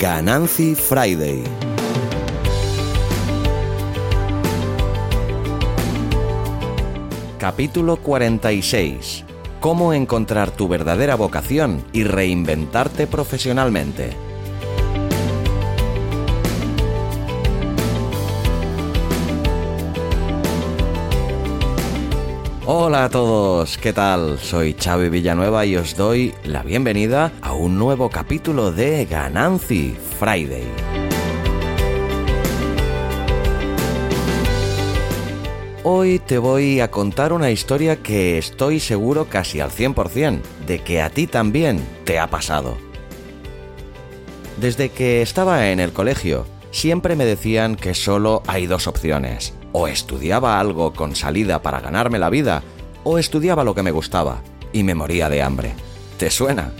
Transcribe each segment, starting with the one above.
Ganancy Friday. Capítulo 46. Cómo encontrar tu verdadera vocación y reinventarte profesionalmente. Hola a todos, ¿qué tal? Soy Xavi Villanueva y os doy la bienvenida a un nuevo capítulo de Ganancy Friday. Hoy te voy a contar una historia que estoy seguro casi al 100% de que a ti también te ha pasado. Desde que estaba en el colegio, siempre me decían que solo hay dos opciones o estudiaba algo con salida para ganarme la vida, o estudiaba lo que me gustaba y me moría de hambre. ¿Te suena?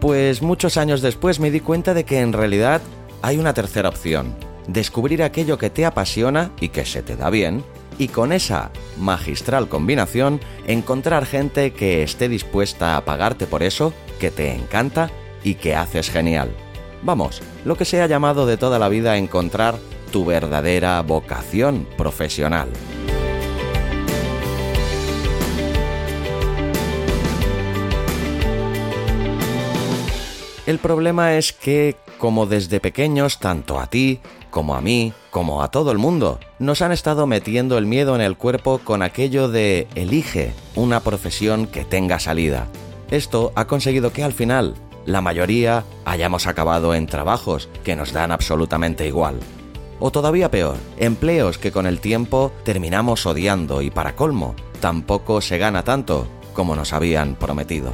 Pues muchos años después me di cuenta de que en realidad hay una tercera opción, descubrir aquello que te apasiona y que se te da bien, y con esa magistral combinación encontrar gente que esté dispuesta a pagarte por eso, que te encanta y que haces genial. Vamos, lo que se ha llamado de toda la vida encontrar tu verdadera vocación profesional. El problema es que, como desde pequeños, tanto a ti, como a mí, como a todo el mundo, nos han estado metiendo el miedo en el cuerpo con aquello de elige una profesión que tenga salida. Esto ha conseguido que al final la mayoría hayamos acabado en trabajos que nos dan absolutamente igual. O todavía peor, empleos que con el tiempo terminamos odiando y para colmo, tampoco se gana tanto como nos habían prometido.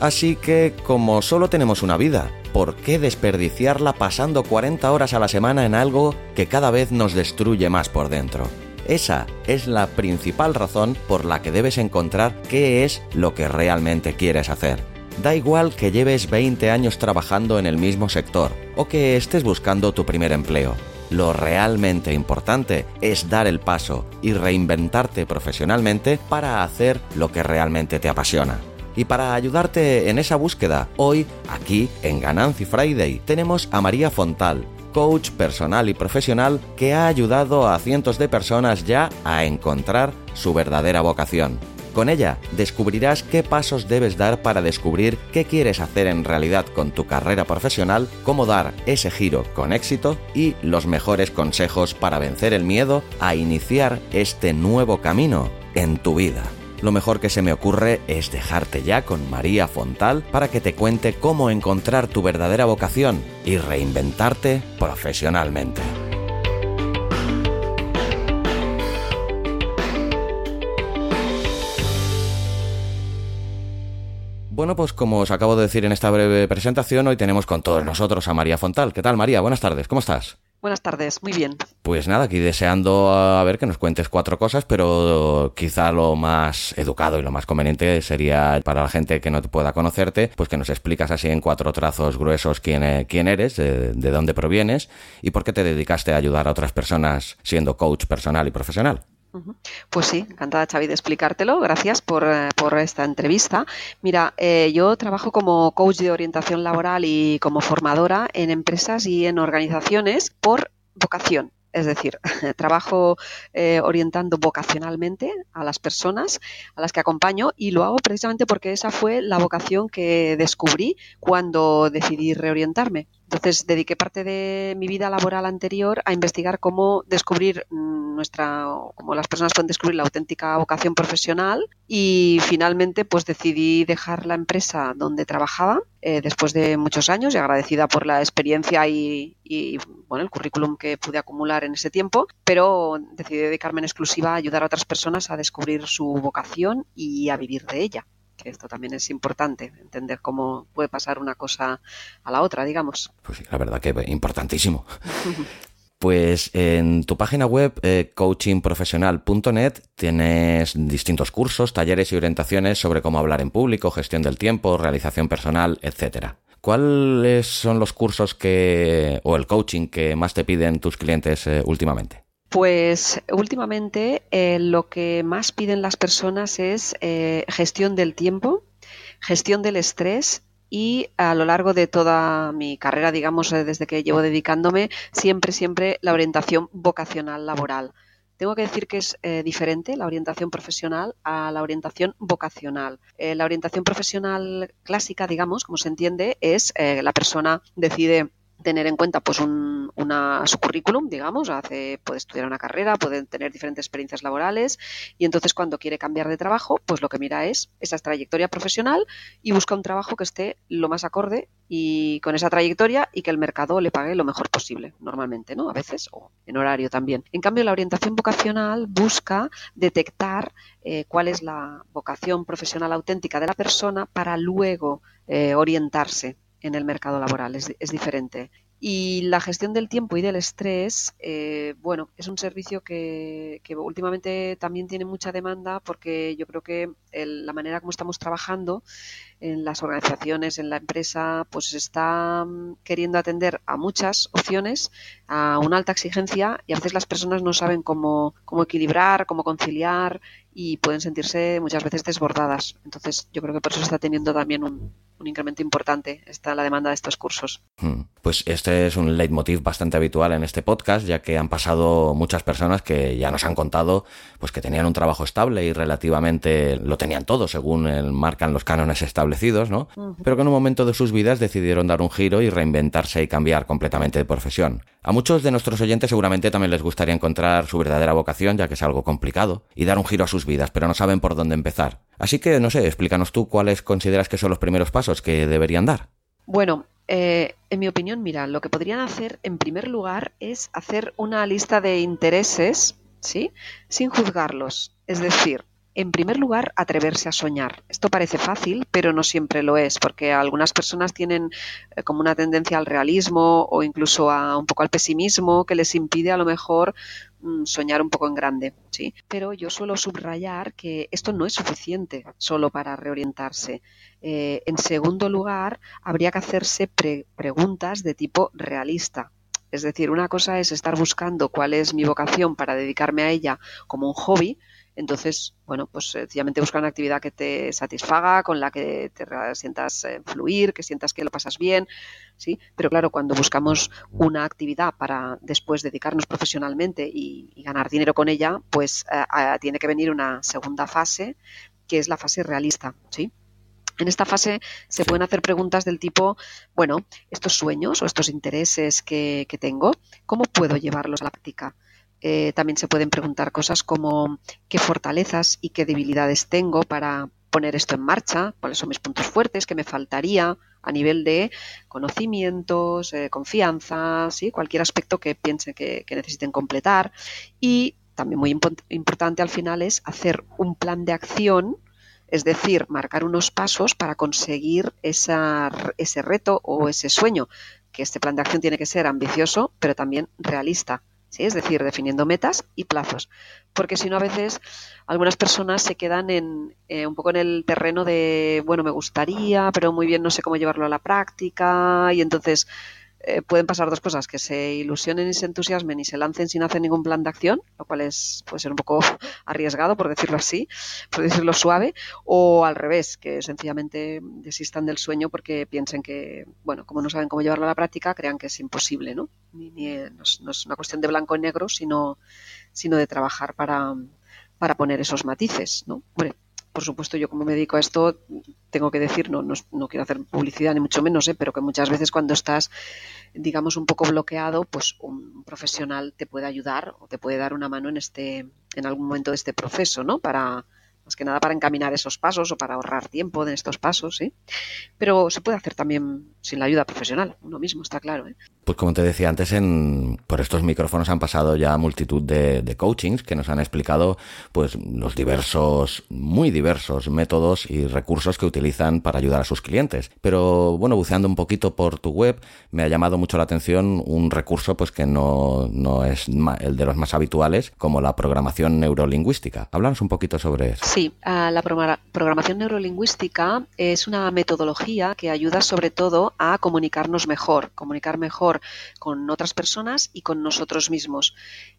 Así que, como solo tenemos una vida, ¿por qué desperdiciarla pasando 40 horas a la semana en algo que cada vez nos destruye más por dentro? Esa es la principal razón por la que debes encontrar qué es lo que realmente quieres hacer. Da igual que lleves 20 años trabajando en el mismo sector o que estés buscando tu primer empleo. Lo realmente importante es dar el paso y reinventarte profesionalmente para hacer lo que realmente te apasiona. Y para ayudarte en esa búsqueda, hoy, aquí en Ganancy Friday, tenemos a María Fontal, coach personal y profesional que ha ayudado a cientos de personas ya a encontrar su verdadera vocación. Con ella descubrirás qué pasos debes dar para descubrir qué quieres hacer en realidad con tu carrera profesional, cómo dar ese giro con éxito y los mejores consejos para vencer el miedo a iniciar este nuevo camino en tu vida. Lo mejor que se me ocurre es dejarte ya con María Fontal para que te cuente cómo encontrar tu verdadera vocación y reinventarte profesionalmente. Bueno, pues como os acabo de decir en esta breve presentación, hoy tenemos con todos nosotros a María Fontal. ¿Qué tal, María? Buenas tardes, ¿cómo estás? Buenas tardes, muy bien. Pues nada, aquí deseando a ver que nos cuentes cuatro cosas, pero quizá lo más educado y lo más conveniente sería para la gente que no te pueda conocerte, pues que nos explicas así en cuatro trazos gruesos quién, e, quién eres, de, de dónde provienes y por qué te dedicaste a ayudar a otras personas siendo coach personal y profesional. Pues sí, encantada Xavi de explicártelo. Gracias por, eh, esta entrevista. Mira, eh, yo trabajo como coach de orientación laboral y como formadora en empresas y en organizaciones por vocación. Es decir, trabajo eh, orientando vocacionalmente a las personas a las que acompaño y lo hago precisamente porque esa fue la vocación que descubrí cuando decidí reorientarme. Entonces dediqué parte de mi vida laboral anterior a investigar cómo descubrir mm, nuestra, cómo las personas pueden descubrir la auténtica vocación profesional y finalmente pues decidí dejar la empresa donde trabajaba eh, después de muchos años y agradecida por la experiencia y, bueno el currículum que pude acumular en ese tiempo, pero decidí dedicarme en exclusiva a ayudar a otras personas a descubrir su vocación y a vivir de ella esto también es importante, entender cómo puede pasar una cosa a la otra, digamos. Pues sí, la verdad que importantísimo. Pues en tu página web eh, coachingprofesional.net tienes distintos cursos, talleres y orientaciones sobre cómo hablar en público, gestión del tiempo, realización personal, etcétera. ¿Cuáles son los cursos que o el coaching que más te piden tus clientes eh, últimamente? Pues últimamente eh, lo que más piden las personas es eh, gestión del tiempo, gestión del estrés y a lo largo de toda mi carrera, digamos, eh, desde que llevo dedicándome, siempre, siempre la orientación vocacional laboral. Tengo que decir que es diferente la orientación profesional a la orientación vocacional. La orientación profesional clásica, digamos, como se entiende, es la persona decide tener en cuenta pues un, una, su currículum, digamos, hace, puede estudiar una carrera, puede tener diferentes experiencias laborales y entonces cuando quiere cambiar de trabajo, pues lo que mira es esa trayectoria profesional y busca un trabajo que esté lo más acorde y con esa trayectoria y que el mercado le pague lo mejor posible, normalmente, ¿no? A veces, o en horario también. En cambio, la orientación vocacional busca detectar eh, cuál es la vocación profesional auténtica de la persona para luego eh, orientarse en el mercado laboral, es, es diferente. Y la gestión del tiempo y del estrés, eh, bueno, es un servicio que, que, últimamente también tiene mucha demanda porque yo creo que la manera como estamos trabajando en las organizaciones, en la empresa, pues está mm, queriendo atender a muchas opciones, a una alta exigencia y a veces las personas no saben cómo, cómo equilibrar, cómo conciliar y pueden sentirse muchas veces desbordadas. Entonces yo creo que por eso está teniendo también un, un incremento importante está la demanda de estos cursos. Hmm. Pues este es un leitmotiv bastante habitual en este podcast, ya que han pasado muchas personas que ya nos han contado pues que tenían un trabajo estable y relativamente lo tenían todo según el, marcan los cánones establecidos, ¿no? Pero que en un momento de sus vidas decidieron dar un giro y reinventarse y cambiar completamente de profesión. A muchos de nuestros oyentes seguramente también les gustaría encontrar su verdadera vocación, ya que es algo complicado, y dar un giro a sus vidas, pero no saben por dónde empezar. Así que, no sé, explícanos tú cuáles consideras que son los primeros pasos que deberían dar. Bueno, eh, en mi opinión, mira, lo que podrían hacer en primer lugar es hacer una lista de intereses, ¿sí? Sin juzgarlos. Es decir, en primer lugar, atreverse a soñar. Esto parece fácil, pero no siempre lo es, porque algunas personas tienen eh, como una tendencia al realismo o incluso a un poco al pesimismo que les impide a lo mejor soñar un poco en grande, ¿sí? Pero yo suelo subrayar que esto no es suficiente solo para reorientarse. Eh, en segundo lugar, habría que hacerse preguntas de tipo realista. Es decir, una cosa es estar buscando cuál es mi vocación para dedicarme a ella como un hobby, entonces, bueno, pues sencillamente busca una actividad que te satisfaga, con la que te sientas eh, fluir, que sientas que lo pasas bien, ¿sí? Pero claro, cuando buscamos una actividad para después dedicarnos profesionalmente y, ganar dinero con ella, pues eh, tiene que venir una segunda fase, que es la fase realista, ¿sí? En esta fase se pueden hacer preguntas del tipo, bueno, estos sueños o estos intereses que tengo, ¿cómo puedo llevarlos a la práctica? Eh, también se pueden preguntar cosas como qué fortalezas y qué debilidades tengo para poner esto en marcha, cuáles son mis puntos fuertes, qué me faltaría a nivel de conocimientos, eh, confianza, ¿sí? cualquier aspecto que piensen que, necesiten completar. Y también muy importante al final es hacer un plan de acción, es decir, marcar unos pasos para conseguir ese reto o ese sueño, que este plan de acción tiene que ser ambicioso, pero también realista. ¿Sí? es decir, definiendo metas y plazos. Porque si no, a veces algunas personas se quedan en, eh, un poco en el terreno de, bueno, me gustaría, pero muy bien no sé cómo llevarlo a la práctica y entonces eh, pueden pasar dos cosas, que se ilusionen y se entusiasmen y se lancen sin hacer ningún plan de acción, lo cual es, puede ser un poco arriesgado, por decirlo así, por decirlo suave, o al revés, que sencillamente desistan del sueño porque piensen que, bueno, como no saben cómo llevarlo a la práctica, crean que es imposible, ¿no? Ni, no, es, una cuestión de blanco y negro, sino, sino de trabajar para, para poner esos matices, ¿no? por supuesto, yo como me dedico a esto, tengo que decir, no, no, quiero hacer publicidad ni mucho menos, ¿eh? pero que muchas veces cuando estás, digamos, un poco bloqueado, pues un profesional te puede ayudar o te puede dar una mano en este, en algún momento de este proceso, ¿no? Para, más que nada para encaminar esos pasos o para ahorrar tiempo en estos pasos, ¿sí? Pero se puede hacer también sin la ayuda profesional, uno mismo, está claro. ¿eh? Pues como te decía antes, en, por estos micrófonos han pasado ya multitud de, de, coachings que nos han explicado pues los diversos, muy diversos métodos y recursos que utilizan para ayudar a sus clientes. Pero bueno, buceando un poquito por tu web, me ha llamado mucho la atención un recurso pues que no, no es el de los más habituales, como la programación neurolingüística. Háblanos un poquito sobre eso. Sí, Sí, la programación neurolingüística es una metodología que ayuda sobre todo a comunicarnos mejor, comunicar mejor con otras personas y con nosotros mismos.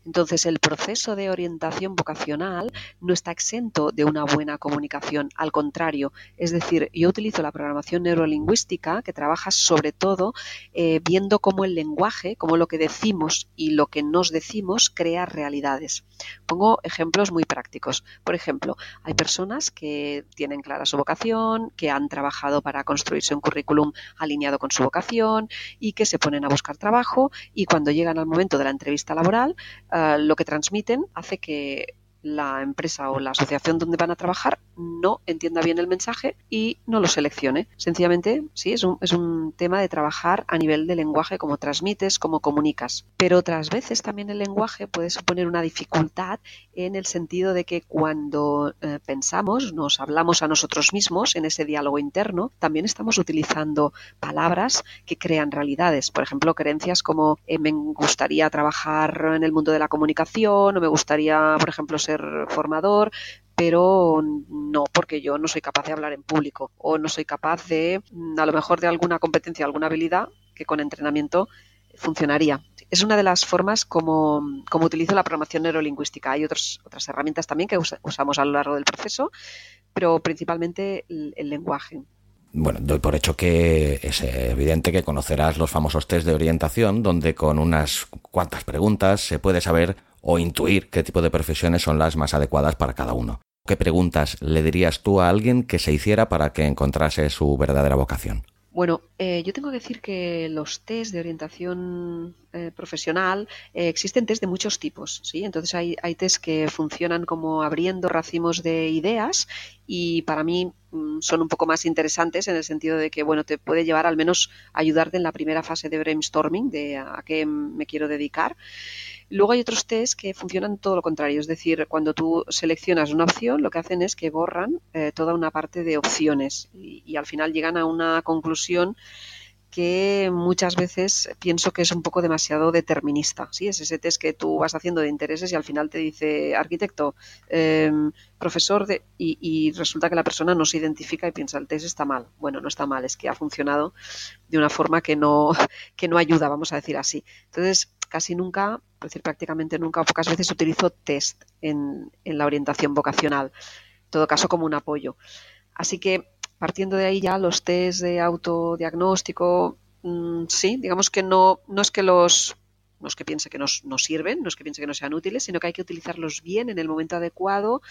Entonces, el proceso de orientación vocacional no está exento de una buena comunicación, al contrario, es decir, yo utilizo la programación neurolingüística que trabaja sobre todo eh, viendo cómo el lenguaje, cómo lo que decimos y lo que nos decimos crea realidades. Pongo ejemplos muy prácticos. Por ejemplo, hay personas que tienen clara su vocación, que han trabajado para construirse un currículum alineado con su vocación y que se ponen a buscar trabajo y cuando llegan al momento de la entrevista laboral, eh, lo que transmiten hace que la empresa o la asociación donde van a trabajar no entienda bien el mensaje y no lo seleccione. Sencillamente, sí, es un, es un tema de trabajar a nivel de lenguaje, cómo transmites, cómo comunicas. Pero otras veces también el lenguaje puede suponer una dificultad en el sentido de que cuando eh, pensamos, nos hablamos a nosotros mismos en ese diálogo interno, también estamos utilizando palabras que crean realidades. Por ejemplo, creencias como eh, me gustaría trabajar en el mundo de la comunicación o me gustaría, por ejemplo, ser formador, pero no porque yo no soy capaz de hablar en público o no soy capaz de, mm, a lo mejor, de alguna competencia, alguna habilidad que con entrenamiento funcionaría. Es una de las formas como, como utilizo la programación neurolingüística. Hay otras otras herramientas también que usamos a lo largo del proceso, pero principalmente el lenguaje. Bueno, doy por hecho que es evidente que conocerás los famosos test de orientación, donde con unas cuantas preguntas se puede saber o intuir qué tipo de profesiones son las más adecuadas para cada uno. ¿Qué preguntas le dirías tú a alguien que se hiciera para que encontrase su verdadera vocación? Bueno, eh, yo tengo que decir que los test de orientación eh, profesional eh, existen test de muchos tipos, ¿sí? Entonces hay, hay test que funcionan como abriendo racimos de ideas y para mí mm, son un poco más interesantes en el sentido de que, bueno, te puede llevar al menos a ayudarte en la primera fase de brainstorming de a qué me quiero dedicar. Luego hay otros test que funcionan todo lo contrario, es decir, cuando tú seleccionas una opción, lo que hacen es que borran eh, toda una parte de opciones y, al final llegan a una conclusión que muchas veces pienso que es un poco demasiado determinista. ¿sí? Es ese test que tú vas haciendo de intereses y al final te dice arquitecto, em, profesor, de, y, y, resulta que la persona no se identifica y piensa el test está mal. Bueno, no está mal, es que ha funcionado de una forma que no, que no ayuda, vamos a decir así. Entonces, casi nunca, es decir, prácticamente nunca o pocas veces utilizo test en, la orientación vocacional, en todo caso como un apoyo. Así que partiendo de ahí ya los test de autodiagnóstico, mm, sí, digamos que no, no es que los no es que piense que nos, sirven, no es que piense que no sean útiles, sino que hay que utilizarlos bien en el momento adecuado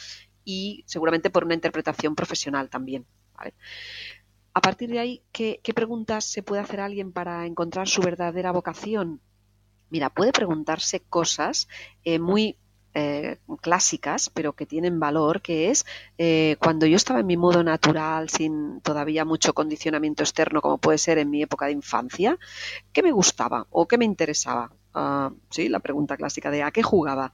y seguramente por una interpretación profesional también. A partir de ahí, ¿qué, ¿qué, preguntas se puede hacer alguien para encontrar su verdadera vocación? Mira, puede preguntarse cosas eh, muy eh, clásicas, pero que tienen valor, que es eh, cuando yo estaba en mi modo natural, sin todavía mucho condicionamiento externo, como puede ser en mi época de infancia, ¿qué me gustaba o qué me interesaba? Ah, sí, la pregunta clásica de ¿a qué jugaba?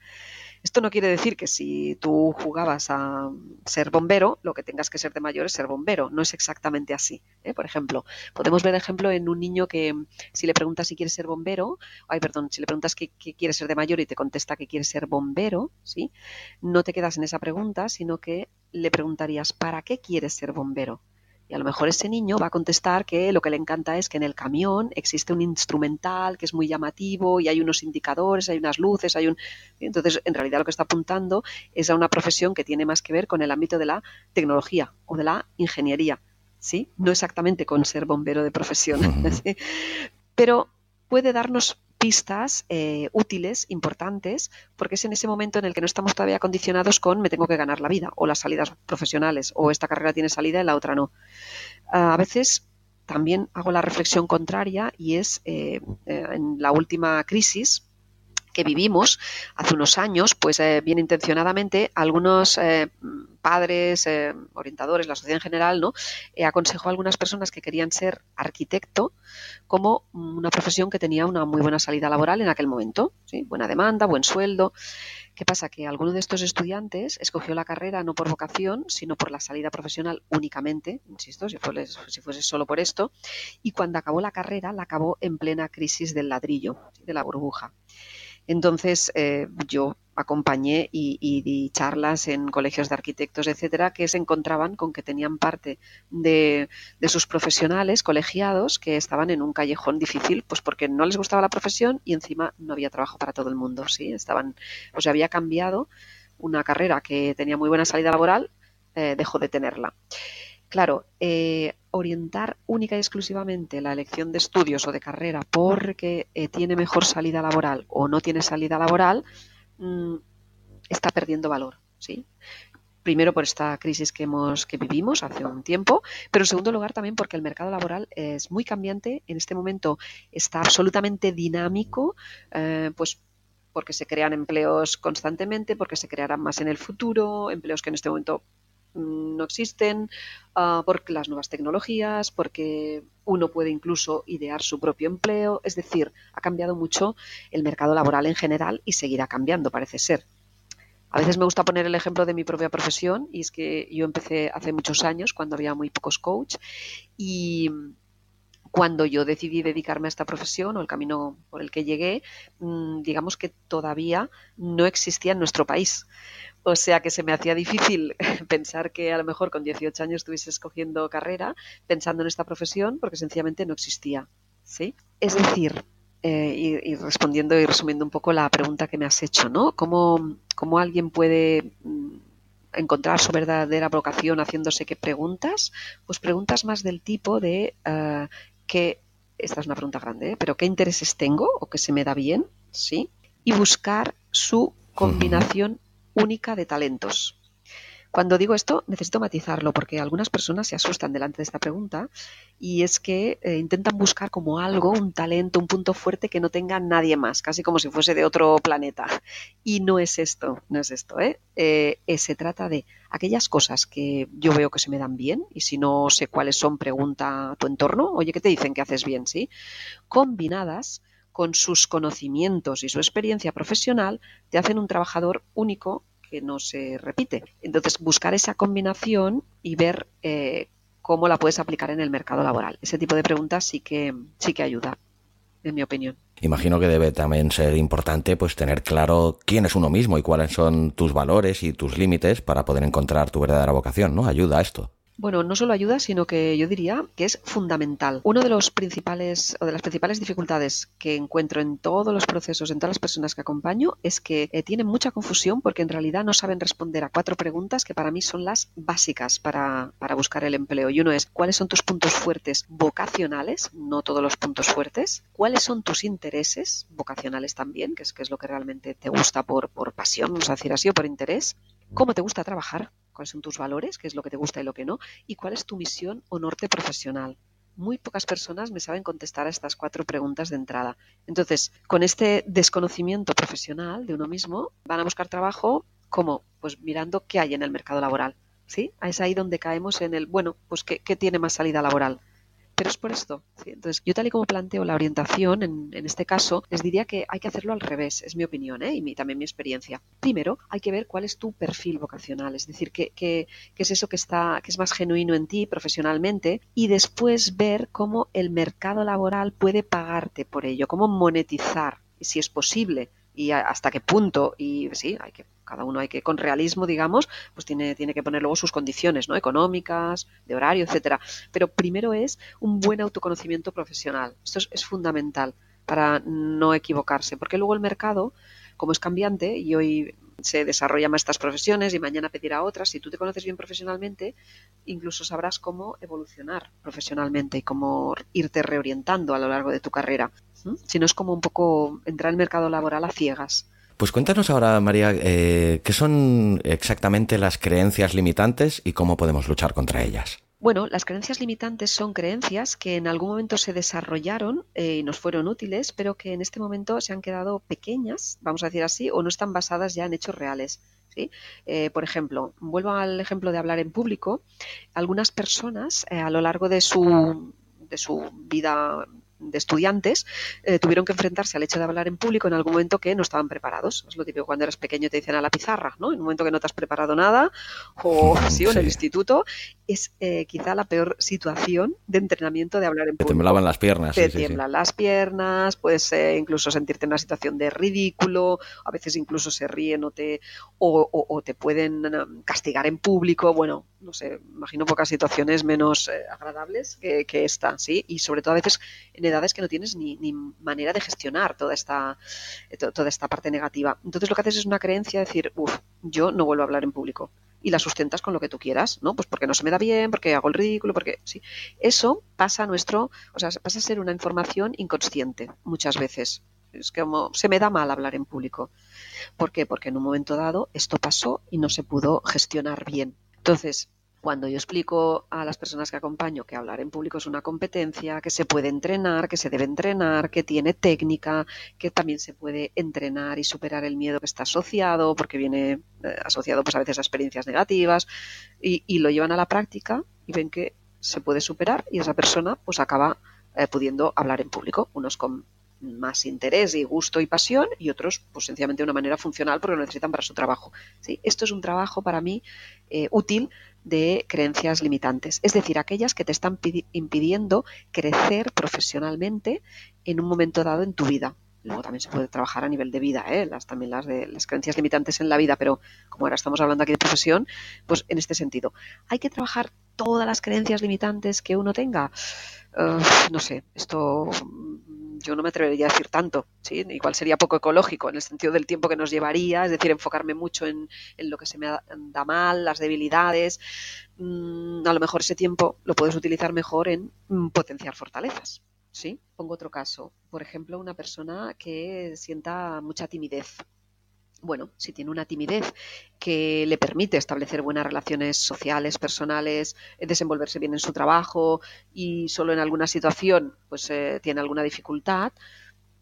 Esto no quiere decir que si tú jugabas a ser bombero, lo que tengas que ser de mayor es ser bombero. No es exactamente así. ¿eh? Por ejemplo, podemos ver ejemplo en un niño que si le preguntas si quiere ser bombero, ay, perdón, si le preguntas qué quiere ser de mayor y te contesta que quiere ser bombero, ¿sí? No te quedas en esa pregunta, sino que le preguntarías, ¿para qué quieres ser bombero? Y a lo mejor ese niño va a contestar que lo que le encanta es que en el camión existe un instrumental que es muy llamativo y hay unos indicadores, hay unas luces, hay un... Entonces, en realidad lo que está apuntando es a una profesión que tiene más que ver con el ámbito de la tecnología o de la ingeniería, ¿sí? No exactamente con ser bombero de profesión, Pero puede darnos pistas eh, útiles, importantes, porque es en ese momento en el que no estamos todavía condicionados con me tengo que ganar la vida, o las salidas profesionales, o esta carrera tiene salida y la otra no. a veces también hago la reflexión contraria y es eh, eh, en la última crisis, que vivimos hace unos años, pues bien intencionadamente, algunos padres, orientadores, la sociedad en general, ¿no? aconsejó a algunas personas que querían ser arquitecto como una profesión que tenía una muy buena salida laboral en aquel momento, buena demanda, buen sueldo. ¿Qué pasa? Que alguno de estos estudiantes escogió la carrera no por vocación, sino por la salida profesional únicamente, insisto, si fuese, si fuese solo por esto, y cuando acabó la carrera la acabó en plena crisis del ladrillo, de la burbuja. Entonces, eh, yo acompañé y, di charlas en colegios de arquitectos, etcétera, que se encontraban con que tenían parte de, sus profesionales colegiados que estaban en un callejón difícil, pues porque no les gustaba la profesión y encima no había trabajo para todo el mundo, sí, estaban, o sea, había cambiado una carrera que tenía muy buena salida laboral, eh, dejó de tenerla. Claro, eh, orientar única y exclusivamente la elección de estudios o de carrera porque eh, tiene mejor salida laboral o no tiene salida laboral, Mm, está perdiendo valor, ¿sí? Primero por esta crisis que hemos que vivimos hace un tiempo, pero en segundo lugar también porque el mercado laboral es muy cambiante. En este momento está absolutamente dinámico, eh, pues porque se crean empleos constantemente, porque se crearán más en el futuro, empleos que en este momento no existen, uh, por las nuevas tecnologías, porque uno puede incluso idear su propio empleo. Es decir, ha cambiado mucho el mercado laboral en general y seguirá cambiando, parece ser. A veces me gusta poner el ejemplo de mi propia profesión y es que yo empecé hace muchos años cuando había muy pocos coach y cuando yo decidí dedicarme a esta profesión o el camino por el que llegué, mm, digamos que todavía no existía en nuestro país. O sea que se me hacía difícil pensar que a lo mejor con 18 años estuviese escogiendo carrera pensando en esta profesión porque sencillamente no existía. ¿sí? Es decir, eh, y, respondiendo y resumiendo un poco la pregunta que me has hecho, ¿no? ¿Cómo, cómo alguien puede mm, encontrar su verdadera vocación haciéndose qué preguntas? Pues preguntas más del tipo de uh, qué, esta es una pregunta grande, ¿eh? pero qué intereses tengo o qué se me da bien, ¿sí? Y buscar su combinación única de talentos. Cuando digo esto, necesito matizarlo porque algunas personas se asustan delante de esta pregunta y es que eh, intentan buscar como algo, un talento, un punto fuerte que no tenga nadie más, casi como si fuese de otro planeta. Y no es esto, no es esto. ¿eh? Eh, se trata de aquellas cosas que yo veo que se me dan bien y si no sé cuáles son, pregunta a tu entorno, oye, ¿qué te dicen que haces bien? ¿Sí? Combinadas con sus conocimientos y su experiencia profesional, te hacen un trabajador único que no se repite. Entonces, buscar esa combinación y ver eh, cómo la puedes aplicar en el mercado laboral. Ese tipo de preguntas sí que, sí que ayuda, en mi opinión. Imagino que debe también ser importante pues tener claro quién es uno mismo y cuáles son tus valores y tus límites para poder encontrar tu verdadera vocación, ¿no? Ayuda a esto. Bueno, no solo ayuda, sino que yo diría que es fundamental. Uno de los principales o de las principales dificultades que encuentro en todos los procesos, en todas las personas que acompaño, es que eh, tienen mucha confusión porque en realidad no saben responder a cuatro preguntas que para mí son las básicas para, para buscar el empleo. Y uno es, ¿cuáles son tus puntos fuertes vocacionales? No todos los puntos fuertes. ¿Cuáles son tus intereses vocacionales también? Que es, que es lo que realmente te gusta por, por pasión, vamos a decir así, o por interés. ¿Cómo te gusta trabajar? Cuáles son tus valores, qué es lo que te gusta y lo que no, y cuál es tu misión o norte profesional. Muy pocas personas me saben contestar a estas cuatro preguntas de entrada. Entonces, con este desconocimiento profesional de uno mismo, van a buscar trabajo como, pues mirando qué hay en el mercado laboral. ¿Sí? Es ahí donde caemos en el, bueno, pues qué, qué tiene más salida laboral. Pero es por esto. Entonces, yo tal y como planteo la orientación, en, este caso, les diría que hay que hacerlo al revés, es mi opinión ¿eh? y también mi experiencia. Primero, hay que ver cuál es tu perfil vocacional, es decir, qué, qué, qué es eso que, está, que es más genuino en ti profesionalmente y después ver cómo el mercado laboral puede pagarte por ello, cómo monetizar, si es posible, y hasta qué punto y sí hay que cada uno hay que con realismo digamos pues tiene tiene que poner luego sus condiciones no económicas de horario etcétera pero primero es un buen autoconocimiento profesional esto es, fundamental para no equivocarse porque luego el mercado como es cambiante y hoy se desarrollan más estas profesiones y mañana pedirá otras. Si tú te conoces bien profesionalmente, incluso sabrás cómo evolucionar profesionalmente y cómo irte reorientando a lo largo de tu carrera. Si no es como un poco entrar al mercado laboral a ciegas. Pues cuéntanos ahora, María, eh, qué son exactamente las creencias limitantes y cómo podemos luchar contra ellas. Bueno, las creencias limitantes son creencias que en algún momento se desarrollaron eh, y nos fueron útiles, pero que en este momento se han quedado pequeñas, vamos a decir así, o no están basadas ya en hechos reales. ¿sí? Eh, por ejemplo, vuelvo al ejemplo de hablar en público. Algunas personas a lo largo de su, de su vida de estudiantes eh, tuvieron que enfrentarse al hecho de hablar en público en algún momento que no estaban preparados. Es lo típico cuando eres pequeño te dicen a la pizarra, ¿no? En un momento que no te has preparado nada, o sí, o en el instituto, es eh, quizá la peor situación de entrenamiento de hablar en público. Te temblaban las piernas. Te tiemblan las piernas, puedes eh, incluso sentirte en una situación de ridículo, a veces incluso se ríen o te, o, te pueden um, castigar en público. Bueno, no sé, imagino pocas situaciones menos agradables que, que esta, ¿sí? Y sobre todo a veces en edades que no tienes ni, manera de gestionar toda esta, eh, toda esta parte negativa. Entonces lo que haces es una creencia de decir, uff, yo no vuelvo a hablar en público. Y la sustentas con lo que tú quieras, ¿no? Pues porque no se me da bien, porque hago el ridículo, porque sí. Eso pasa a nuestro, o sea, pasa a ser una información inconsciente muchas veces. Es como se me da mal hablar en público. ¿Por qué? Porque en un momento dado esto pasó y no se pudo gestionar bien. Entonces, cuando yo explico a las personas que acompaño que hablar en público es una competencia, que se puede entrenar, que se debe entrenar, que tiene técnica, que también se puede entrenar y superar el miedo que está asociado, porque viene eh, asociado pues a veces a experiencias negativas, y, lo llevan a la práctica y ven que se puede superar y esa persona pues acaba eh, pudiendo hablar en público, unos con más interés y gusto y pasión y otros pues sencillamente de una manera funcional porque lo necesitan para su trabajo. ¿sí? Esto es un trabajo para mí eh, útil de creencias limitantes, es decir, aquellas que te están impidiendo crecer profesionalmente en un momento dado en tu vida. Luego también se puede trabajar a nivel de vida, ¿eh? las, también las de las creencias limitantes en la vida, pero como ahora estamos hablando aquí de profesión, pues en este sentido. Hay que trabajar todas las creencias limitantes que uno tenga. no sé, esto yo no me atrevería a decir tanto, ¿sí? Igual sería poco ecológico en el sentido del tiempo que nos llevaría, es decir, enfocarme mucho en, lo que se me da mal, las debilidades. Mm, a lo mejor ese tiempo lo puedes utilizar mejor en mm, potenciar fortalezas. ¿sí? Pongo otro caso. Por ejemplo, una persona que sienta mucha timidez bueno, si tiene una timidez que le permite establecer buenas relaciones sociales, personales, eh, desenvolverse bien en su trabajo y solo en alguna situación pues eh, tiene alguna dificultad,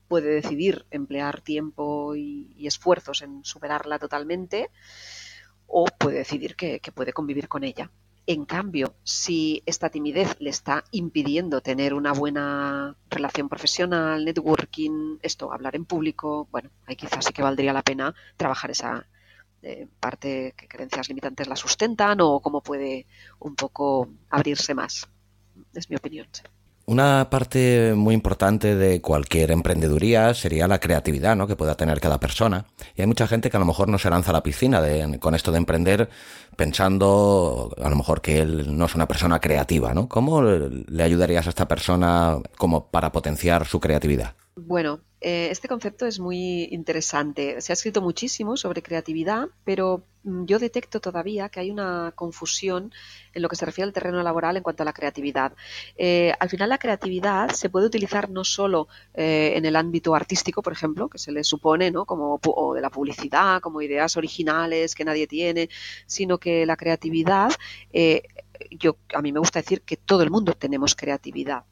puede decidir emplear tiempo y, esfuerzos en superarla totalmente o puede decidir que puede convivir con ella. En cambio, si esta timidez le está impidiendo tener una buena relación profesional, networking, esto, hablar en público, bueno, ahí quizás sí que valdría la pena trabajar esa eh, parte que creencias limitantes la sustentan o cómo puede un poco abrirse más. Es mi opinión. Una parte muy importante de cualquier emprendeduría sería la creatividad ¿no? que pueda tener cada persona. Y hay mucha gente que a lo mejor no se lanza a la piscina con esto de emprender pensando a lo mejor que él no es una persona creativa. ¿no? ¿Cómo le ayudarías a esta persona como para potenciar su creatividad? Bueno, eh, este concepto es muy interesante. Se ha escrito muchísimo sobre creatividad, pero mm, yo detecto todavía que hay una confusión en lo que se refiere al terreno laboral en cuanto a la creatividad. Eh, al final la creatividad se puede utilizar no solo eh, en el ámbito artístico, por ejemplo, que se le supone, ¿no? Como o de la publicidad, como ideas originales que nadie tiene, sino que la creatividad, yo a mí me gusta decir que todo el mundo tenemos creatividad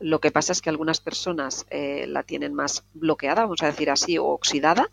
lo que pasa es que algunas personas eh, la tienen más bloqueada, vamos a decir así, o oxidada,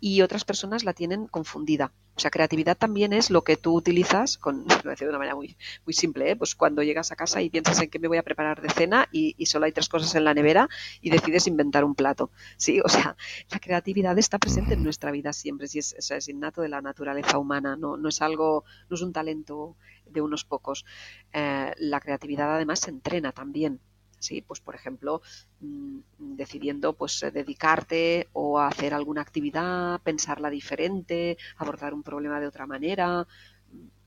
y otras personas la tienen confundida. O sea, creatividad también es lo que tú utilizas, con, lo decir de una manera muy, muy simple, ¿eh? pues cuando llegas a casa y piensas en qué me voy a preparar de cena y, solo hay tres cosas en la nevera y decides inventar un plato. Sí, o sea, la creatividad está presente en nuestra vida siempre, si es, es innato de la naturaleza humana, no, no es algo, no es un talento de unos pocos. Eh, la creatividad además se entrena también. ¿Sí? Pues, por ejemplo, mm, decidiendo pues, eh, dedicarte o hacer alguna actividad, pensarla diferente, abordar un problema de otra manera,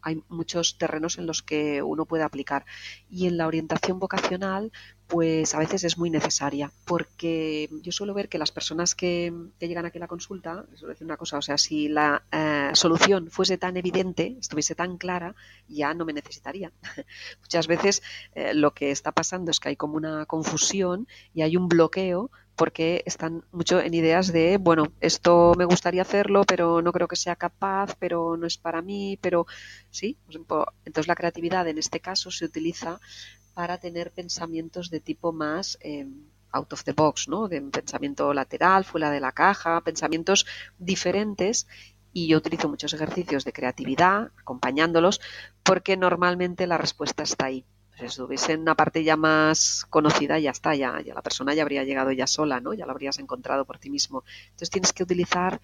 hay muchos terrenos en los que uno puede aplicar. Y en la orientación vocacional, pues a veces es muy necesaria, porque yo suelo ver que las personas que, llegan aquí a la consulta, a decir una cosa, o sea, si la eh, solución fuese tan evidente, estuviese tan clara, ya no me necesitaría. Muchas veces eh, lo que está pasando es que hay como una confusión y hay un bloqueo porque están mucho en ideas de, bueno, esto me gustaría hacerlo, pero no creo que sea capaz, pero no es para mí, pero sí. Entonces la creatividad en este caso se utiliza para tener pensamientos de tipo más eh, out of the box, ¿no? De pensamiento lateral, fuera de la caja, pensamientos diferentes y yo utilizo muchos ejercicios de creatividad acompañándolos porque normalmente la respuesta está ahí. Si estuviese en una parte ya más conocida, ya está, ya, ya la persona ya habría llegado ya sola, ¿no? Ya la habrías encontrado por ti mismo. Entonces tienes que utilizar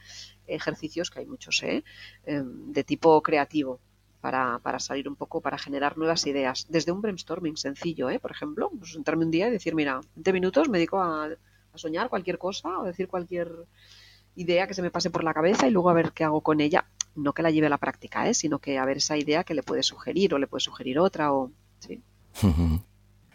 ejercicios, que hay muchos, ¿eh? Em, de tipo creativo. Para, salir un poco, para generar nuevas ideas. Desde un brainstorming sencillo, ¿eh? por ejemplo, pues sentarme un día y decir, mira, 20 minutos me dedico a, a soñar cualquier cosa o decir cualquier idea que se me pase por la cabeza y luego a ver qué hago con ella. No que la lleve a la práctica, ¿eh? sino que a ver esa idea que le puede sugerir o le puede sugerir otra o... ¿sí?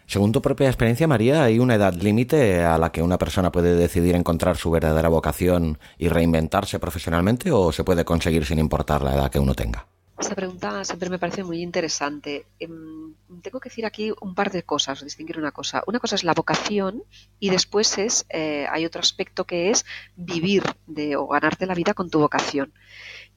Según tu propia experiencia, María, ¿hay una edad límite a la que una persona puede decidir encontrar su verdadera vocación y reinventarse profesionalmente o se puede conseguir sin importar la edad que uno tenga? Esta pregunta siempre me parece muy interesante. Em, tengo que decir aquí un par de cosas, distinguir una cosa. Una cosa es la vocación y después es eh, hay otro aspecto que es vivir de o ganarte la vida con tu vocación.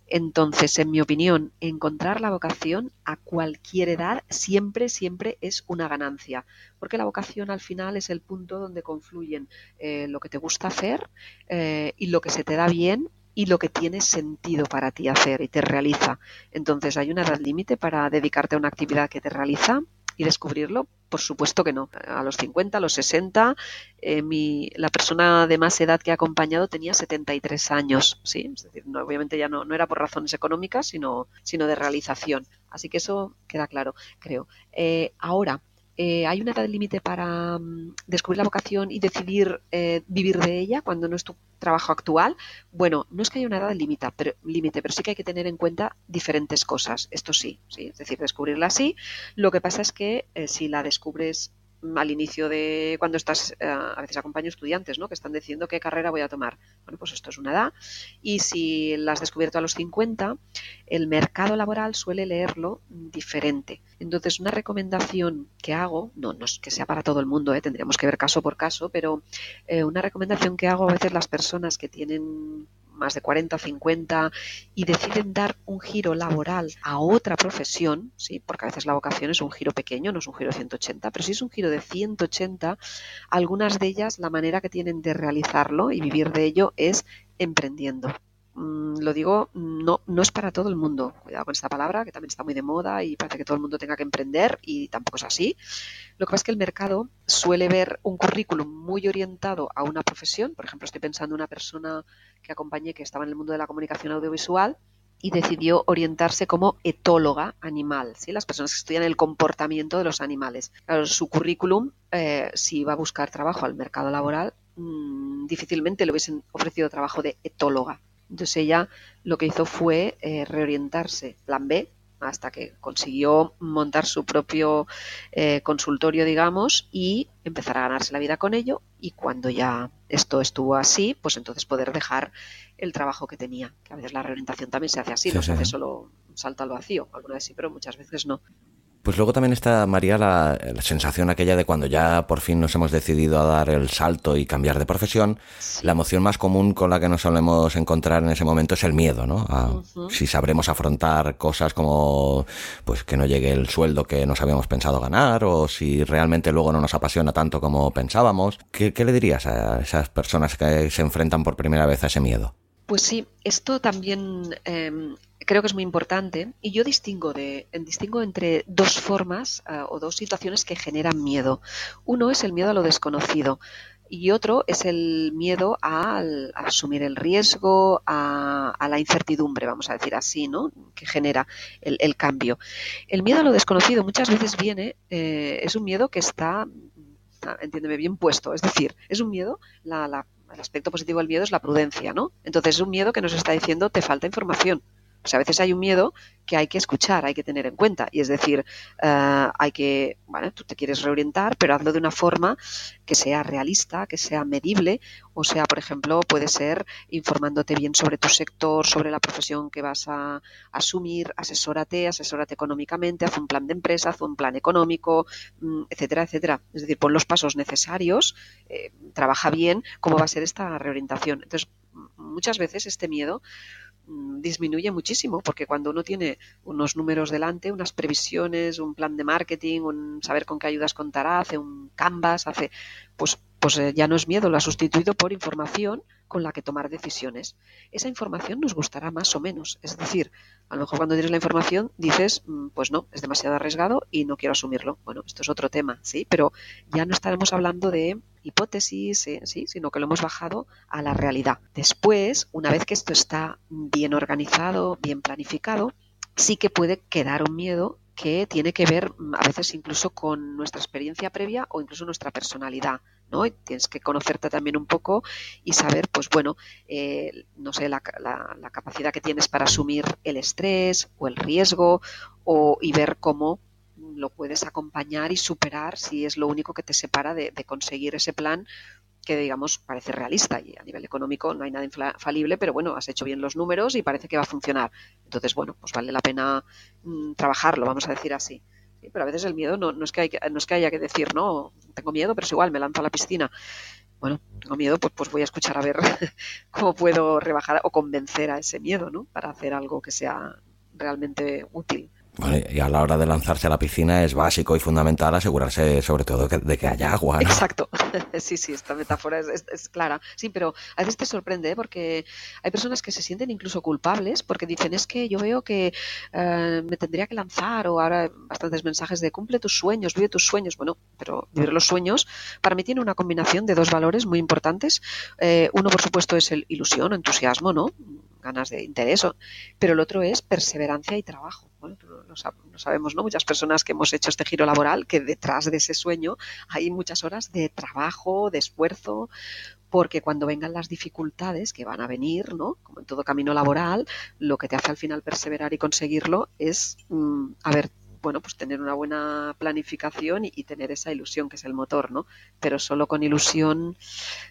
Entonces, en mi opinión, encontrar la vocación a cualquier edad siempre, siempre es una ganancia, porque la vocación al final es el punto donde confluyen eh, lo que te gusta hacer eh, y lo que se te da bien y lo que tiene sentido para ti hacer y te realiza. Entonces, ¿hay una edad límite para dedicarte a una actividad que te realiza? y descubrirlo? Por supuesto que no. A los 50, a los 60, eh, mi, la persona de más edad que ha acompañado tenía 73 años, ¿sí? Es decir, no, obviamente ya no, no era por razones económicas, sino, sino de realización. Así que eso queda claro, creo. Eh, ahora, eh, ¿hay una edad límite para um, descubrir la vocación y decidir eh, vivir de ella cuando no es tu trabajo actual? Bueno, no es que haya una edad límite, pero, límite, pero sí que hay que tener en cuenta diferentes cosas. Esto sí, sí, es decir, descubrirla así. Lo que pasa es que eh, si la descubres al inicio de cuando estás, eh, a veces acompaño estudiantes, ¿no? Que están diciendo qué carrera voy a tomar. Bueno, pues esto es una edad. Y si la has descubierto a los 50, el mercado laboral suele leerlo diferente. Entonces, una recomendación que hago, no, no es que sea para todo el mundo, ¿eh? tendríamos que ver caso por caso, pero eh, una recomendación que hago a veces las personas que tienen más de 40 o 50 y deciden dar un giro laboral a otra profesión, ¿sí? porque a veces la vocación es un giro pequeño, no es un giro de 180, pero si es un giro de 180, algunas de ellas la manera que tienen de realizarlo y vivir de ello es emprendiendo. Mm, lo digo, no, no es para todo el mundo. Cuidado con esta palabra, que también está muy de moda y parece que todo el mundo tenga que emprender y tampoco es así. Lo que pasa es que el mercado suele ver un currículum muy orientado a una profesión. Por ejemplo, estoy pensando en una persona que acompañé que estaba en el mundo de la comunicación audiovisual y decidió orientarse como etóloga animal, ¿sí? las personas que estudian el comportamiento de los animales. Claro, su currículum, eh, si iba a buscar trabajo al mercado laboral, mmm, difícilmente le hubiesen ofrecido trabajo de etóloga. Entonces ella lo que hizo fue eh, reorientarse, plan B, hasta que consiguió montar su propio eh, consultorio, digamos, y empezar a ganarse la vida con ello. Y cuando ya esto estuvo así, pues entonces poder dejar el trabajo que tenía. Que a veces la reorientación también se hace así, Sí, no se hace solo un salto al vacío. Alguna vez sí, pero muchas veces no. Pues luego también está, María, la, la sensación aquella de cuando ya por fin nos hemos decidido a dar el salto y cambiar de profesión, la emoción más común con la que nos solemos encontrar en ese momento es el miedo, ¿no? A. Si sabremos afrontar cosas como pues que no llegue el sueldo que nos habíamos pensado ganar o si realmente luego no nos apasiona tanto como pensábamos. ¿Qué, qué le dirías a esas personas que se enfrentan por primera vez a ese miedo? Pues sí, esto también eh, creo que es muy importante y yo distingo, entre dos formas eh, o dos situaciones que generan miedo. Uno es el miedo a lo desconocido y otro es el miedo a, asumir el riesgo, a, a la incertidumbre, vamos a decir así, ¿no? que genera el, el cambio. El miedo a lo desconocido muchas veces viene, eh, es un miedo que está, entiéndeme, bien puesto, es decir, es un miedo, la, la- el aspecto positivo del miedo es la prudencia, ¿no? Entonces es un miedo que nos está diciendo te falta información. Sea, a veces hay un miedo que hay que escuchar, hay que tener en cuenta. Y es decir, eh, hay que, bueno, tú te quieres reorientar, pero hazlo de una forma que sea realista, que sea medible. O sea, por ejemplo, puede ser informándote bien sobre tu sector, sobre la profesión que vas a asumir, asesórate, asesórate económicamente, haz un plan de empresa, haz un plan económico, mm, etcétera, etcétera. Es decir, pon los pasos necesarios, eh, trabaja bien cómo va a ser esta reorientación. Entonces, muchas veces este miedo disminuye muchísimo porque cuando uno tiene unos números delante, unas previsiones, un plan de marketing, un saber con qué ayudas contará, hace un canvas, hace pues pues eh, ya no es miedo, lo ha sustituido por información con la que tomar decisiones. Esa información nos gustará más o menos. Es decir, a lo mejor cuando tienes la información dices, mm, pues no, es demasiado arriesgado y no quiero asumirlo. Bueno, esto es otro tema, ¿sí? Pero ya no estaremos hablando de hipótesis, eh, ¿sí? sino que lo hemos bajado a la realidad. Después, una vez que esto está bien organizado, bien planificado, sí que puede quedar un miedo que tiene que ver mm, a veces incluso con nuestra experiencia previa o incluso nuestra personalidad. ¿No? tienes que conocerte también un poco y saber, pues bueno, eh, no sé, la, capacidad que tienes para asumir el estrés o el riesgo o, y ver cómo lo puedes acompañar y superar si es lo único que te separa de, de conseguir ese plan que digamos parece realista y a nivel económico no hay nada infalible, pero bueno, has hecho bien los números y parece que va a funcionar. Entonces, bueno, pues vale la pena mm, trabajarlo, vamos a decir así. Pero a veces el miedo no, no, es que hay, no es que haya que decir, no, tengo miedo, pero es igual, me lanzo a la piscina. Bueno, tengo miedo, pues, pues voy a escuchar a ver cómo puedo rebajar o convencer a ese miedo, ¿no? Para hacer algo que sea realmente útil y a la hora de lanzarse a la piscina es básico y fundamental asegurarse sobre todo de que haya agua. Exacto, sí, sí, esta metáfora es, clara. Sí, pero a veces te sorprende ¿eh? porque hay personas que se sienten incluso culpables porque dicen es que yo veo que eh, me tendría que lanzar o ahora bastantes mensajes de cumple tus sueños, vive tus sueños. Bueno, pero vivir los sueños para mí tiene una combinación de dos valores muy importantes. Eh, uno, por supuesto, es el ilusión, entusiasmo, ¿no? ganas de interés, pero el otro es perseverancia y trabajo. Bueno, lo, sabemos, ¿no? Muchas personas que hemos hecho este giro laboral, que detrás de ese sueño hay muchas horas de trabajo, de esfuerzo, porque cuando vengan las dificultades que van a venir, ¿no? Como en todo camino laboral, lo que te hace al final perseverar y conseguirlo es mm, haber bueno, pues tener una buena planificación y, tener esa ilusión que es el motor, ¿no? Pero solo con ilusión,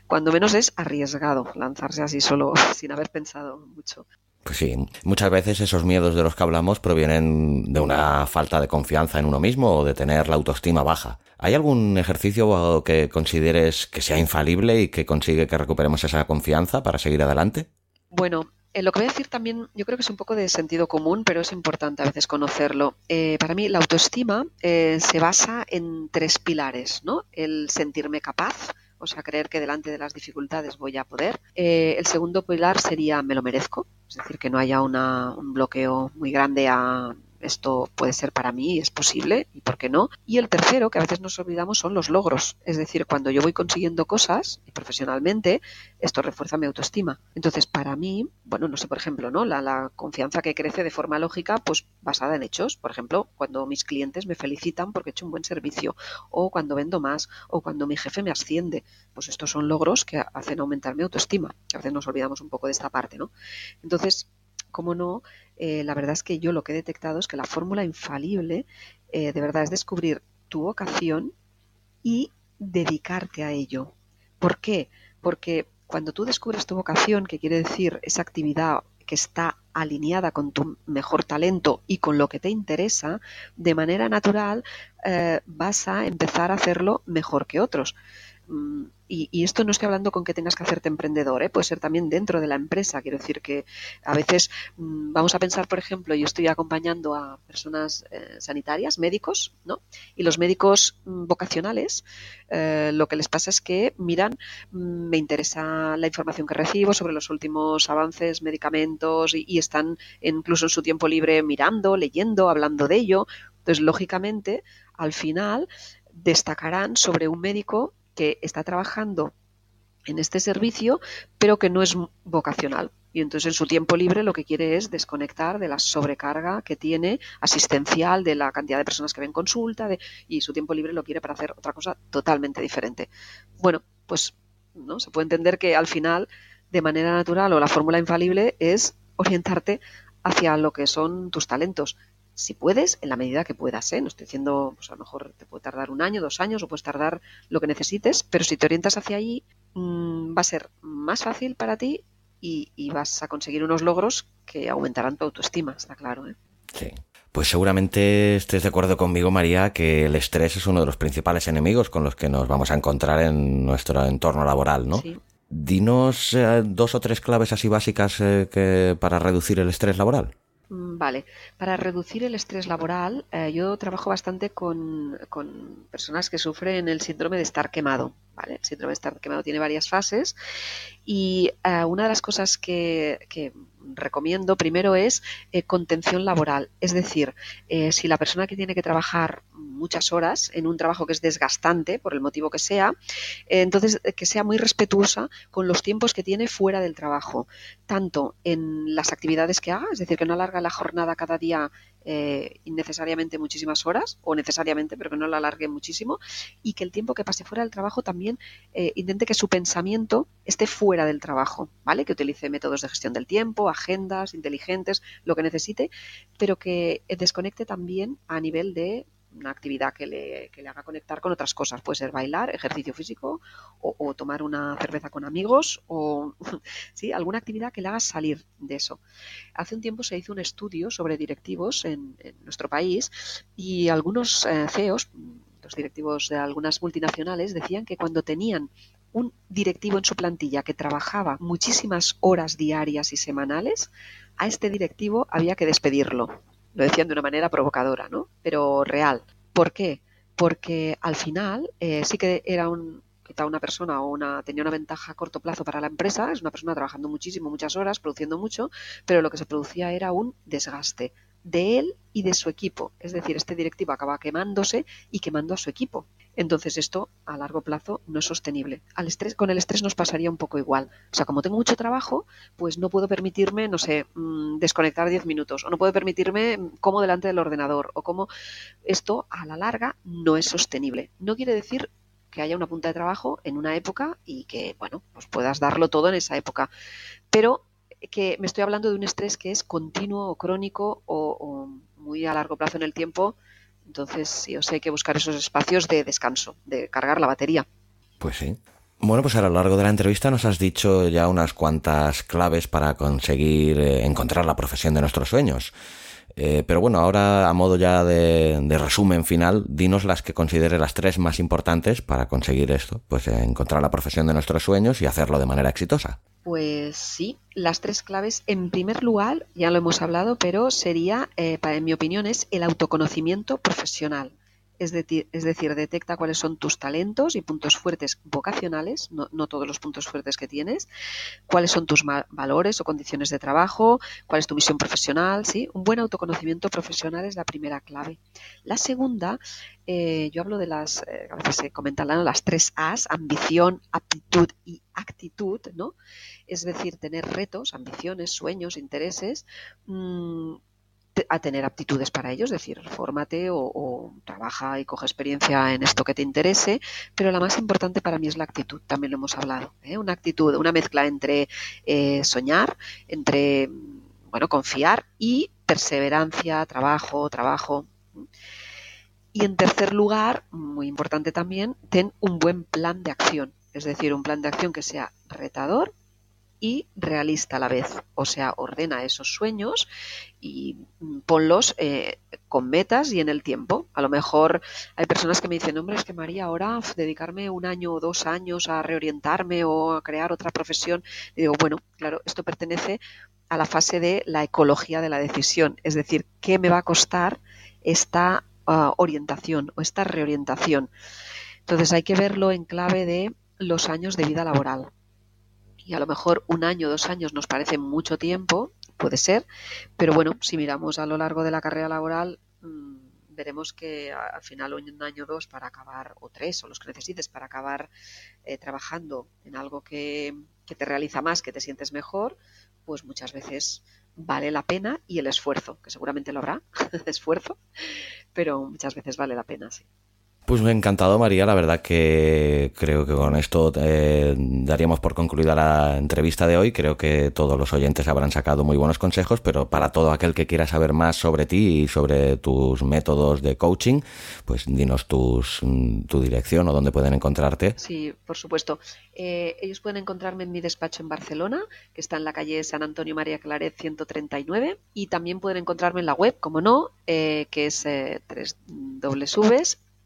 cuando menos es arriesgado lanzarse así solo sin haber pensado mucho. Pues sí, muchas veces esos miedos de los que hablamos provienen de una falta de confianza en uno mismo o de tener la autoestima baja. ¿Hay algún ejercicio que consideres que sea infalible y que consigue que recuperemos esa confianza para seguir adelante? Bueno, eh, lo que voy a decir también, yo creo que es un poco de sentido común, pero es importante a veces conocerlo. Eh, para mí, la autoestima eh, se basa en tres pilares, ¿no? El sentirme capaz, o sea, creer que delante de las dificultades voy a poder. el segundo pilar sería me lo merezco, es decir, que no haya un bloqueo muy grande a esto puede ser para mí, es posible, y por qué no. Y el tercero, que a veces nos olvidamos, son los logros. Es decir, cuando yo voy consiguiendo cosas, y profesionalmente, esto refuerza mi autoestima. Entonces, para mí, bueno, no sé, por ejemplo, ¿no? La, la confianza que crece de forma lógica, pues basada en hechos. Por ejemplo, cuando mis clientes me felicitan porque he hecho un buen servicio, o cuando vendo más, o cuando mi jefe me asciende. Pues estos son logros que hacen aumentar mi autoestima. A veces nos olvidamos un poco de esta parte, ¿no? Entonces, cómo no, eh, la verdad es que yo lo que he detectado es que la fórmula infalible eh, de verdad es descubrir tu vocación y dedicarte a ello. ¿Por qué? Porque cuando tú descubres tu vocación, que quiere decir esa actividad que está alineada con tu mejor talento y con lo que te interesa, de manera natural eh, vas a empezar a hacerlo mejor que otros. Mm, y, esto no estoy hablando con que tengas que hacerte emprendedor, ¿eh? puede ser también dentro de la empresa. Quiero decir que a veces mm, vamos a pensar, por ejemplo, yo estoy acompañando a personas eh, sanitarias, médicos, ¿no? Y los médicos mm, vocacionales, eh, lo que les pasa es que miran, me interesa la información que recibo sobre los últimos avances, medicamentos, y, y están incluso en su tiempo libre mirando, leyendo, hablando de ello. Entonces, lógicamente, al final destacarán sobre un médico que está trabajando en este servicio, pero que no es vocacional. Y entonces en su tiempo libre lo que quiere es desconectar de la sobrecarga que tiene asistencial, de la cantidad de personas que ven consulta, y su tiempo libre lo quiere para hacer otra cosa totalmente diferente. Bueno, pues no se puede entender que al final, de manera natural o la fórmula infalible es orientarte hacia lo que son tus talentos si puedes, en la medida que puedas. ¿eh? No estoy diciendo, pues a lo mejor te puede tardar un año, dos años, o puedes tardar lo que necesites, pero si te orientas hacia allí, mm, va a ser más fácil para ti y, vas a conseguir unos logros que aumentarán tu autoestima, está claro. ¿eh? Sí. Pues seguramente estés de acuerdo conmigo, María, que el estrés es uno de los principales enemigos con los que nos vamos a encontrar en nuestro entorno laboral, ¿no? Sí. Dinos eh, dos o tres claves así básicas que, para reducir el estrés laboral. Mm, vale, para reducir el estrés laboral, eh, yo trabajo bastante con, personas que sufren el síndrome de estar quemado. ¿vale? El síndrome de estar quemado tiene varias fases y eh, una de las cosas que, recomiendo primero es eh, contención laboral. Es decir, si la persona que tiene que trabajar muchas horas en un trabajo que es desgastante, por el motivo que sea, entonces que sea muy respetuosa con los tiempos que tiene fuera del trabajo, tanto en las actividades que haga, es decir, que no alarga la jornada cada día eh, innecesariamente muchísimas horas, o necesariamente, pero que no la alargue muchísimo, y que el tiempo que pase fuera del trabajo también eh, intente que su pensamiento esté fuera del trabajo, ¿vale? Que utilice métodos de gestión del tiempo, agendas inteligentes, lo que necesite, pero que desconecte también a nivel de una actividad que le, que le, haga conectar con otras cosas. Puede ser bailar, ejercicio físico o, tomar una cerveza con amigos o ¿sí? alguna actividad que le haga salir de eso. Hace un tiempo se hizo un estudio sobre directivos en, nuestro país y algunos eh, CEOs, los directivos de algunas multinacionales, decían que cuando tenían un directivo en su plantilla que trabajaba muchísimas horas diarias y semanales, a este directivo había que despedirlo lo decían de una manera provocadora, ¿no? Pero real. ¿Por qué? Porque al final eh, sí que era un, una persona o una, tenía una ventaja a corto plazo para la empresa, es una persona trabajando muchísimo, muchas horas, produciendo mucho, pero lo que se producía era un desgaste de él y de su equipo. Es decir, este directivo acaba quemándose y quemando a su equipo. Entonces esto a largo plazo no es sostenible. Al estrés, con el estrés nos pasaría un poco igual. O sea, como tengo mucho trabajo, pues no puedo permitirme, no sé, mm, desconectar 10 minutos o no puedo permitirme mm, como delante del ordenador o como esto a la larga no es sostenible. No quiere decir que haya una punta de trabajo en una época y que, bueno, pues puedas darlo todo en esa época. Pero que me estoy hablando de un estrés que es continuo o crónico o, muy a largo plazo en el tiempo. Entonces, sí, o sea, hay que buscar esos espacios de descanso, de cargar la batería. Pues sí. Bueno, pues a lo largo de la entrevista nos has dicho ya unas cuantas claves para conseguir eh, encontrar la profesión de nuestros sueños. Eh, pero bueno, ahora a modo ya de, resumen final, dinos las que considere las tres más importantes para conseguir esto, pues encontrar la profesión de nuestros sueños y hacerlo de manera exitosa. Pues sí, las tres claves, en primer lugar, ya lo hemos hablado, pero sería, eh, en mi opinión, es el autoconocimiento profesional es, decir, detecta cuáles son tus talentos y puntos fuertes vocacionales, no, todos los puntos fuertes que tienes, cuáles son tus valores o condiciones de trabajo, cuál es tu misión profesional, ¿sí? Un buen autoconocimiento profesional es la primera clave. La segunda, eh, yo hablo de las, eh, a veces se comentan las tres A's, ambición, aptitud y actitud, ¿no? Es decir, tener retos, ambiciones, sueños, intereses, a tener aptitudes para ellos, es decir, fórmate o, trabaja y coge experiencia en esto que te interese, pero la más importante para mí es la actitud, también lo hemos hablado, ¿eh? una actitud, una mezcla entre eh, soñar, entre bueno, confiar y perseverancia, trabajo, trabajo. Y en tercer lugar, muy importante también, ten un buen plan de acción, es decir, un plan de acción que sea retador y realista a la vez. O sea, ordena esos sueños y ponlos eh, con metas y en el tiempo. A lo mejor hay personas que me dicen, hombre, es que María, ahora dedicarme un año o dos años a reorientarme o a crear otra profesión. Y digo, bueno, claro, esto pertenece a la fase de la ecología de la decisión. Es decir, ¿qué me va a costar esta ah, orientación o esta reorientación? Entonces hay que verlo en clave de los años de vida laboral y a lo mejor un año, dos años nos parece mucho tiempo, puede ser, pero bueno, si miramos a lo largo de la carrera laboral, mm, veremos que al final un año o dos para acabar, o tres, o los que necesites para acabar eh, trabajando en algo que, que te realiza más, que te sientes mejor, pues muchas veces vale la pena y el esfuerzo, que seguramente lo habrá, esfuerzo, pero muchas veces vale la pena, sí. Pues me ha encantado, María. La verdad que creo que con esto eh, daríamos por concluida la entrevista de hoy. Creo que todos los oyentes habrán sacado muy buenos consejos, pero para todo aquel que quiera saber más sobre ti y sobre tus métodos de coaching, pues dinos tus, tu dirección o dónde pueden encontrarte. Sí, por supuesto. Eh, ellos pueden encontrarme en mi despacho en Barcelona, que está en la calle San Antonio María Claret 139, y también pueden encontrarme en la web, como no, eh, que es eh, 3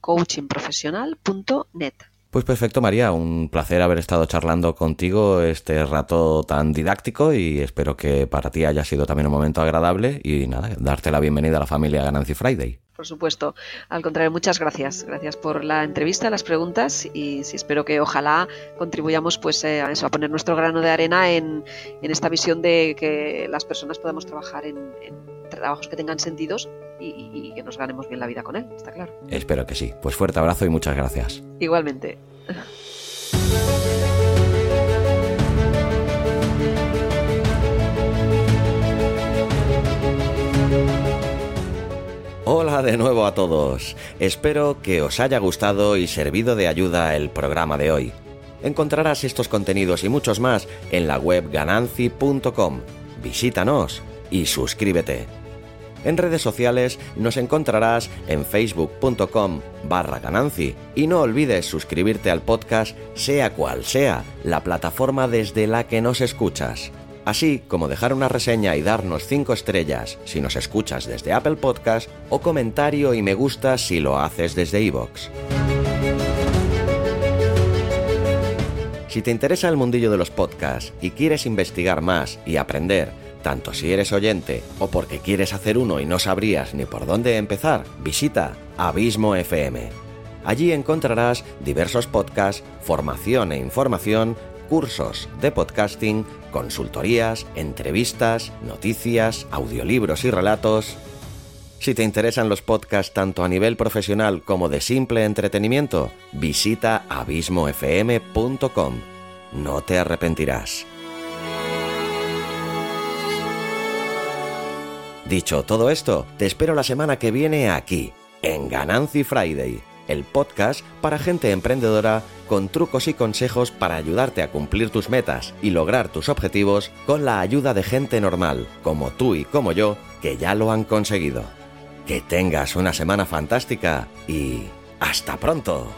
coachingprofesional.net. Pues perfecto, María. Un placer haber estado charlando contigo este rato tan didáctico y espero que para ti haya sido también un momento agradable y nada, darte la bienvenida a la familia Ganancy Friday. Por supuesto. Al contrario, muchas gracias. Gracias por la entrevista, las preguntas y sí, espero que ojalá contribuyamos pues eh, a eso, a poner nuestro grano de arena en, esta visión de que las personas podamos trabajar en, trabajos que tengan sentidos y, que nos ganemos bien la vida con él, está claro. Espero que sí. Pues fuerte abrazo y muchas gracias. Igualmente. Hola de nuevo a todos. Espero que os haya gustado y servido de ayuda el programa de hoy. Encontrarás estos contenidos y muchos más en la web gananci.com. Visítanos y suscríbete. En redes sociales nos encontrarás en facebook.com barra Gananci y no olvides suscribirte al podcast sea cual sea la plataforma desde la que nos escuchas. Así como dejar una reseña y darnos 5 estrellas si nos escuchas desde Apple Podcast o comentario y me gusta si lo haces desde iVoox. Si te interesa el mundillo de los podcasts y quieres investigar más y aprender tanto si eres oyente o porque quieres hacer uno y no sabrías ni por dónde empezar, visita Abismo FM. Allí encontrarás diversos podcasts, formación e información, cursos de podcasting, consultorías, entrevistas, noticias, audiolibros y relatos. Si te interesan los podcasts tanto a nivel profesional como de simple entretenimiento, visita abismofm.com. No te arrepentirás. Dicho todo esto, te espero la semana que viene aquí, en Ganancy Friday, el podcast para gente emprendedora con trucos y consejos para ayudarte a cumplir tus metas y lograr tus objetivos con la ayuda de gente normal, como tú y como yo, que ya lo han conseguido. Que tengas una semana fantástica y... ¡Hasta pronto!